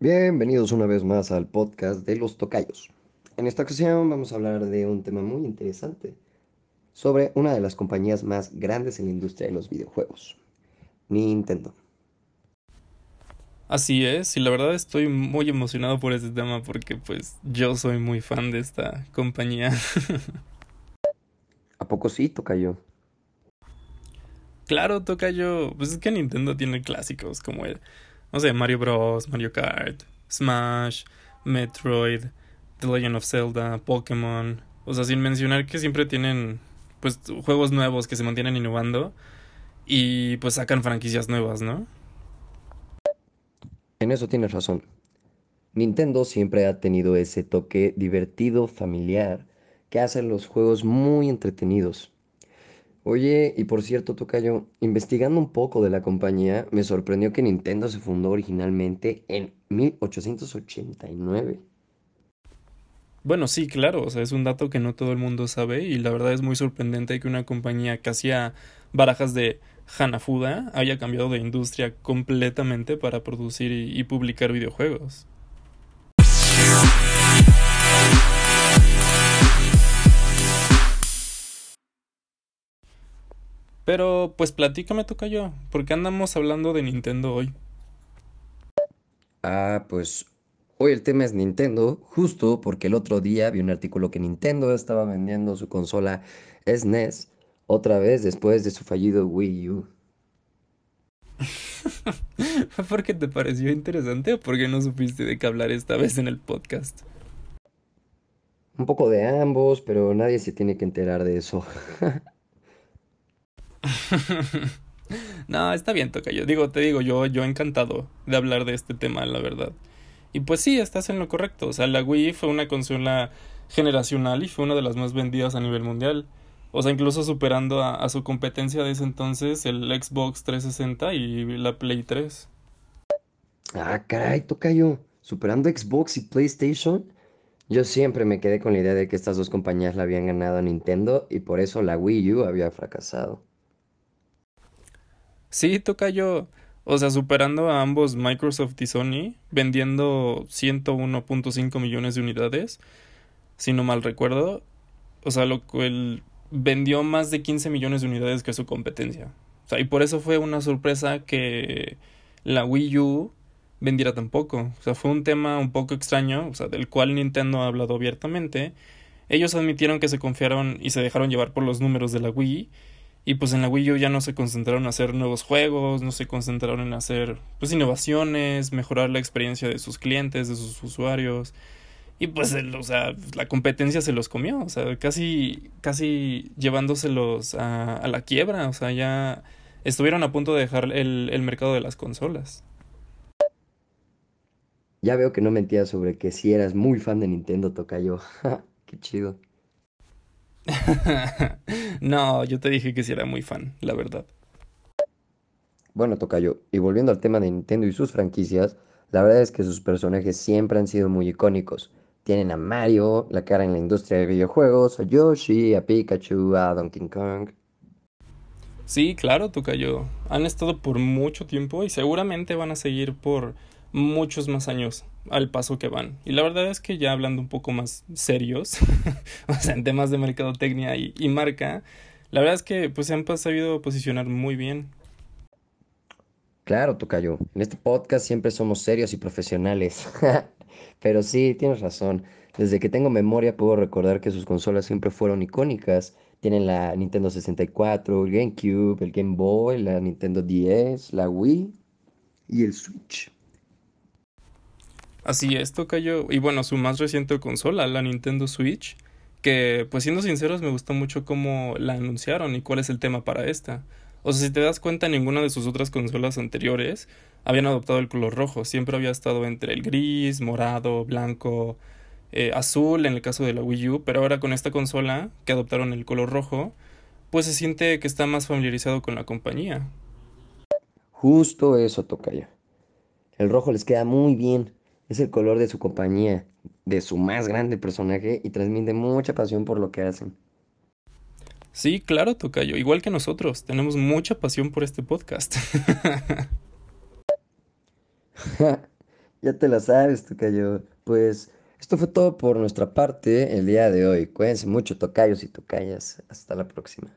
Bienvenidos una vez más al podcast de los tocayos. En esta ocasión vamos a hablar de un tema muy interesante sobre una de las compañías más grandes en la industria de los videojuegos, Nintendo. Así es, y la verdad estoy muy emocionado por este tema porque pues yo soy muy fan de esta compañía. ¿A poco sí, tocayo? Claro, tocayo, pues es que Nintendo tiene clásicos como el no sé, Mario Bros, Mario Kart, Smash, Metroid, The Legend of Zelda, Pokémon. O sea, sin mencionar que siempre tienen pues juegos nuevos que se mantienen innovando y pues sacan franquicias nuevas, ¿no? En eso tienes razón. Nintendo siempre ha tenido ese toque divertido, familiar, que hace los juegos muy entretenidos. Oye, y por cierto, Tocayo, investigando un poco de la compañía, me sorprendió que Nintendo se fundó originalmente en 1889. Bueno, sí, claro, o sea, es un dato que no todo el mundo sabe y la verdad es muy sorprendente que una compañía que hacía barajas de Hanafuda haya cambiado de industria completamente para producir y, y publicar videojuegos. Pero, pues platícame, yo, ¿por qué andamos hablando de Nintendo hoy? Ah, pues hoy el tema es Nintendo, justo porque el otro día vi un artículo que Nintendo estaba vendiendo su consola SNES e otra vez después de su fallido Wii U. ¿Fue porque te pareció interesante o porque no supiste de qué hablar esta vez en el podcast? Un poco de ambos, pero nadie se tiene que enterar de eso. no, está bien, toca yo. Digo, te digo, yo, yo encantado de hablar de este tema, la verdad. Y pues sí, estás en lo correcto. O sea, la Wii fue una consola generacional y fue una de las más vendidas a nivel mundial. O sea, incluso superando a, a su competencia de ese entonces, el Xbox 360 y la Play 3. Ah, caray, toca yo. Superando Xbox y PlayStation. Yo siempre me quedé con la idea de que estas dos compañías la habían ganado a Nintendo y por eso la Wii U había fracasado. Sí, toca yo. O sea, superando a ambos Microsoft y Sony, vendiendo 101.5 millones de unidades, si no mal recuerdo. O sea, lo cual vendió más de 15 millones de unidades que su competencia. O sea, y por eso fue una sorpresa que la Wii U vendiera tan poco. O sea, fue un tema un poco extraño, o sea, del cual Nintendo ha hablado abiertamente. Ellos admitieron que se confiaron y se dejaron llevar por los números de la Wii y pues en la Wii U ya no se concentraron en hacer nuevos juegos, no se concentraron en hacer pues innovaciones, mejorar la experiencia de sus clientes, de sus usuarios. Y pues, o sea, la competencia se los comió, o sea, casi, casi llevándoselos a, la quiebra, o sea, ya estuvieron a punto de dejar el, el mercado de las consolas. Ya veo que no mentías sobre que si eras muy fan de Nintendo, Tocayo. Qué chido. no, yo te dije que sí era muy fan, la verdad. Bueno, Tocayo, y volviendo al tema de Nintendo y sus franquicias, la verdad es que sus personajes siempre han sido muy icónicos. Tienen a Mario, la cara en la industria de videojuegos, a Yoshi, a Pikachu, a Donkey Kong. Sí, claro, Tocayo. Han estado por mucho tiempo y seguramente van a seguir por muchos más años al paso que van. Y la verdad es que ya hablando un poco más serios, o sea, en temas de mercadotecnia y, y marca, la verdad es que pues se han sabido posicionar muy bien. Claro, Tocayo. En este podcast siempre somos serios y profesionales. Pero sí, tienes razón. Desde que tengo memoria puedo recordar que sus consolas siempre fueron icónicas. Tienen la Nintendo 64, el GameCube, el Game Boy, la Nintendo 10, la Wii y el Switch. Así es, Tocayo. Y bueno, su más reciente consola, la Nintendo Switch, que pues siendo sinceros me gustó mucho cómo la anunciaron y cuál es el tema para esta. O sea, si te das cuenta, ninguna de sus otras consolas anteriores habían adoptado el color rojo. Siempre había estado entre el gris, morado, blanco, eh, azul en el caso de la Wii U. Pero ahora con esta consola, que adoptaron el color rojo, pues se siente que está más familiarizado con la compañía. Justo eso, Tocayo. El rojo les queda muy bien. Es el color de su compañía, de su más grande personaje y transmite mucha pasión por lo que hacen. Sí, claro, Tocayo, igual que nosotros, tenemos mucha pasión por este podcast. Ya te la sabes, tocayo. Pues esto fue todo por nuestra parte el día de hoy. Cuídense mucho, tocayos y tocayas. Hasta la próxima.